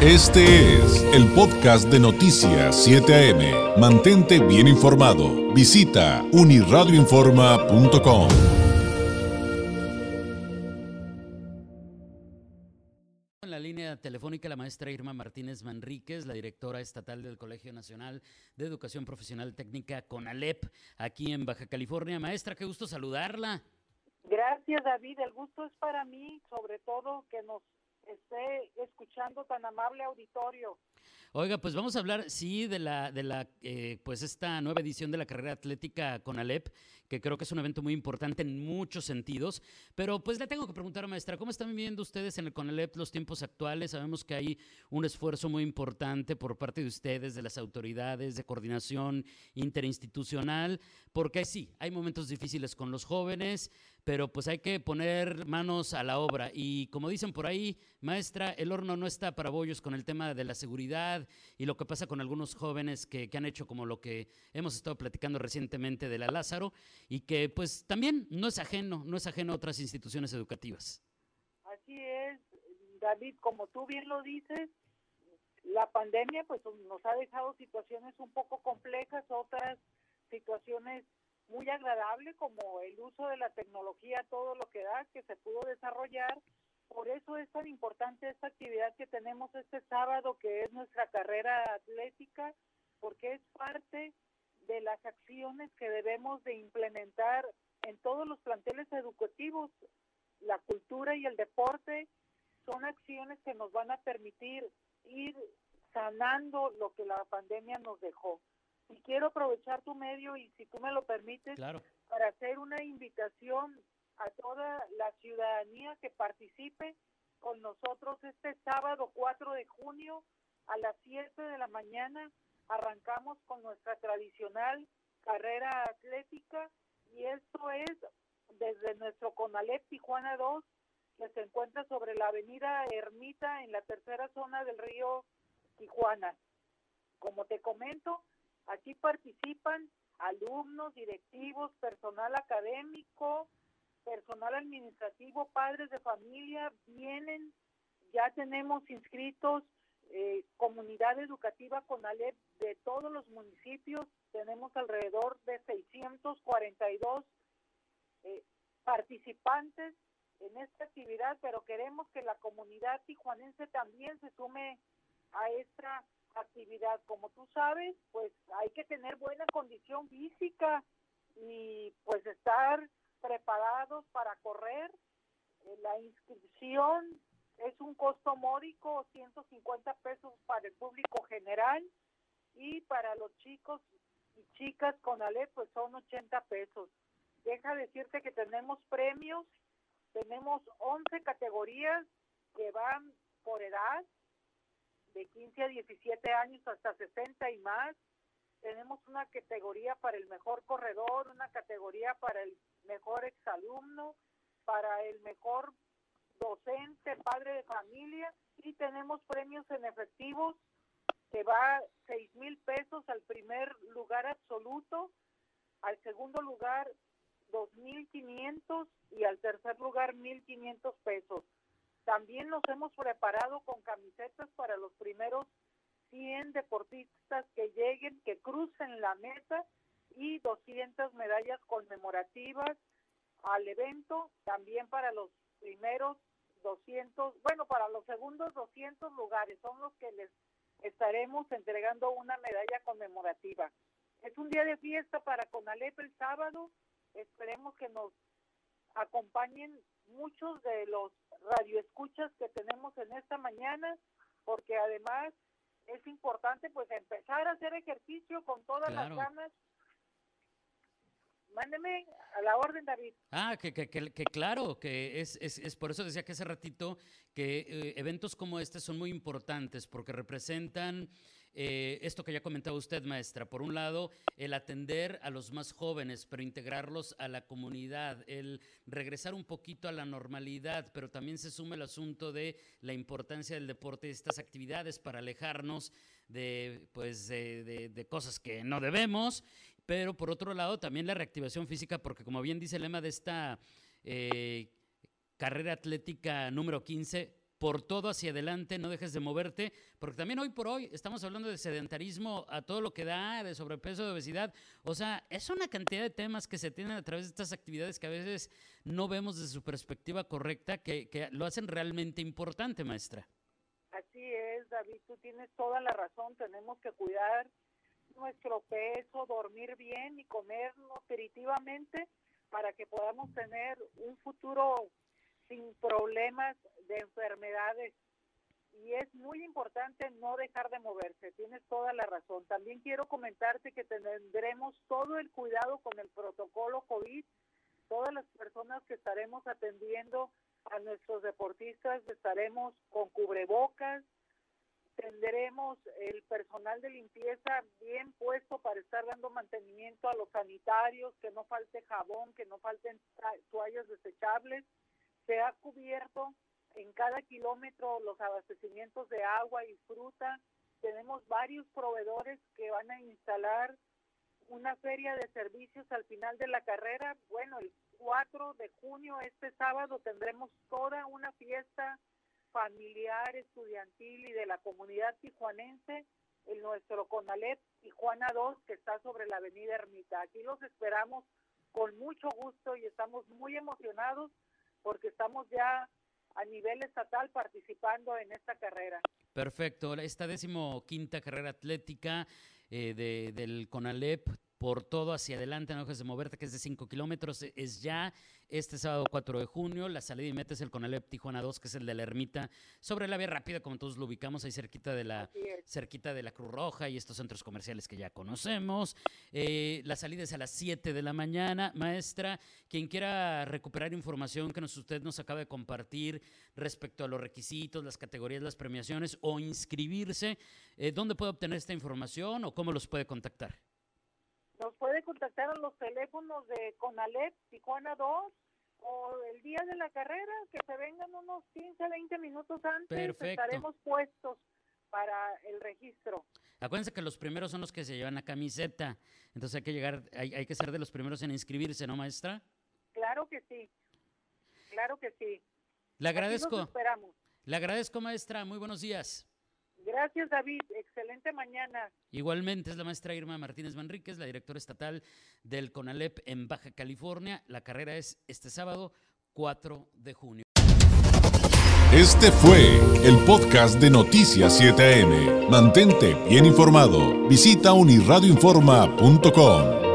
Este es el podcast de Noticias 7 AM. Mantente bien informado. Visita uniradioinforma.com. En la línea telefónica la maestra Irma Martínez Manríquez, la directora estatal del Colegio Nacional de Educación Profesional Técnica CONALEP, aquí en Baja California. Maestra, qué gusto saludarla. Gracias, David. El gusto es para mí, sobre todo que nos esté escuchando tan amable auditorio. Oiga, pues vamos a hablar, sí, de la, de la, eh, pues esta nueva edición de la carrera atlética con Alep, que creo que es un evento muy importante en muchos sentidos. Pero pues le tengo que preguntar, maestra, ¿cómo están viviendo ustedes en el CONALEP los tiempos actuales? Sabemos que hay un esfuerzo muy importante por parte de ustedes, de las autoridades, de coordinación interinstitucional, porque sí, hay momentos difíciles con los jóvenes, pero pues hay que poner manos a la obra. Y como dicen por ahí, maestra, el horno no está para bollos con el tema de la seguridad y lo que pasa con algunos jóvenes que, han hecho como lo que hemos estado platicando recientemente de la Lázaro y que pues también no es ajeno, no es ajeno a otras instituciones educativas. Así es, David, como tú bien lo dices, la pandemia pues nos ha dejado situaciones un poco complejas, otras situaciones muy agradable como el uso de la tecnología, todo lo que da, que se pudo desarrollar. Por eso es tan importante esta actividad que tenemos este sábado, que es nuestra carrera atlética, porque es parte de las acciones que debemos de implementar en todos los planteles educativos. La cultura y el deporte son acciones que nos van a permitir ir sanando lo que la pandemia nos dejó y quiero aprovechar tu medio y si tú me lo permites para hacer una invitación a toda la ciudadanía que participe con nosotros este sábado 4 de junio a las 7 de la mañana arrancamos con nuestra tradicional carrera atlética y esto es desde nuestro Conalep Tijuana 2 que se encuentra sobre la avenida Ermita en la tercera zona del río Tijuana. Como te comento, Aquí participan alumnos, directivos, personal académico, personal administrativo, padres de familia, vienen, ya tenemos inscritos eh, comunidad educativa con ALEP de todos los municipios, tenemos alrededor de 642 eh, participantes en esta actividad, pero queremos que la comunidad tijuanense también se sume a esta actividad. Como tú sabes, pues hay que tener buena condición física y pues estar preparados para correr. Eh, la inscripción es un costo módico, 150 pesos para el público general y para los chicos y chicas con Ale pues son 80 pesos. Deja decirte que tenemos premios, tenemos 11 categorías que van por edad, de 15 a 17 años hasta 60 y más. Tenemos una categoría para el mejor corredor, una categoría para el mejor exalumno, para el mejor docente, padre de familia y tenemos premios en efectivos que va 6 mil pesos al primer lugar absoluto, al segundo lugar 2.500 y al tercer lugar 1.500 pesos. También nos hemos preparado con camisetas para los primeros 100 deportistas que lleguen, que crucen la meta y 200 medallas conmemorativas al evento, también para los primeros 200, bueno, para los segundos 200 lugares, son los que les estaremos entregando una medalla conmemorativa. Es un día de fiesta para Conalep el sábado, esperemos que nos acompañen muchos de los radioescuchas que tenemos en esta mañana, porque además es importante pues empezar a hacer ejercicio con todas las ganas. Mándeme a la orden, David. Ah, que, que, que, que claro, que es, es, es, por eso decía que hace ratito que eh, eventos como este son muy importantes porque representan eh, esto que ya comentaba usted, maestra. Por un lado, el atender a los más jóvenes, pero integrarlos a la comunidad, el regresar un poquito a la normalidad, pero también se suma el asunto de la importancia del deporte y estas actividades para alejarnos de, pues, de, cosas que no debemos. Pero por otro lado, también la reactivación física, porque como bien dice el lema de esta eh, carrera atlética número 15, por todo hacia adelante, no dejes de moverte, porque también hoy por hoy estamos hablando de sedentarismo a todo lo que da, de sobrepeso, de obesidad. O sea, es una cantidad de temas que se tienen a través de estas actividades que a veces no vemos desde su perspectiva correcta, que, que lo hacen realmente importante, maestra. Así es, David, tú tienes toda la razón, tenemos que cuidar nuestro peso, dormir bien y comer nutritivamente para que podamos tener un futuro sin problemas de enfermedades. Y es muy importante no dejar de moverse, tienes toda la razón. También quiero comentarte que tendremos todo el cuidado con el protocolo COVID. Todas las personas que estaremos atendiendo a nuestros deportistas estaremos con cubrebocas, tendremos el personal de limpieza bien puesto para estar dando mantenimiento a los sanitarios, que no falte jabón, que no falten toallas desechables. Se ha cubierto en cada kilómetro los abastecimientos de agua y fruta. Tenemos varios proveedores que van a instalar una feria de servicios al final de la carrera. Bueno, el 4 de junio, este sábado, tendremos toda una fiesta familiar, estudiantil y de la comunidad tijuanense en nuestro CONALEP Tijuana 2 que está sobre la avenida Ermita. Aquí los esperamos con mucho gusto y estamos muy emocionados porque estamos ya a nivel estatal participando en esta carrera. Perfecto, esta décimo quinta carrera atlética eh, de, del CONALEP por todo hacia adelante, dejes de moverte, que es de 5 kilómetros, e, es ya este sábado 4 de junio, la salida y metes el Conalep Tijuana 2, que es el de la ermita, sobre la vía rápida, como todos lo ubicamos, ahí cerquita de la, cerquita de la Cruz Roja y estos centros comerciales que ya conocemos. Eh, la salida es a las 7 de la mañana. Maestra, quien quiera recuperar información que nos, usted nos acaba de compartir respecto a los requisitos, las categorías, las premiaciones o inscribirse, eh, ¿dónde puede obtener esta información o cómo los puede contactar? Nos puede contactar a los teléfonos de Conalep Tijuana 2 o el día de la carrera, que se vengan unos 15, 20 minutos antes. Estaremos puestos para el registro. Acuérdense que los primeros son los que se llevan la camiseta, entonces hay que llegar, hay, hay que ser de los primeros en inscribirse, ¿no, maestra? Claro que sí, claro que sí. Le agradezco. esperamos. Le agradezco, maestra. Muy buenos días. Gracias, David. Excelente mañana. Igualmente es la maestra Irma Martínez Manríquez, la directora estatal del CONALEP en Baja California. La carrera es este sábado 4 de junio. Este fue el podcast de Noticias 7am. Mantente bien informado. Visita unirradioinforma.com.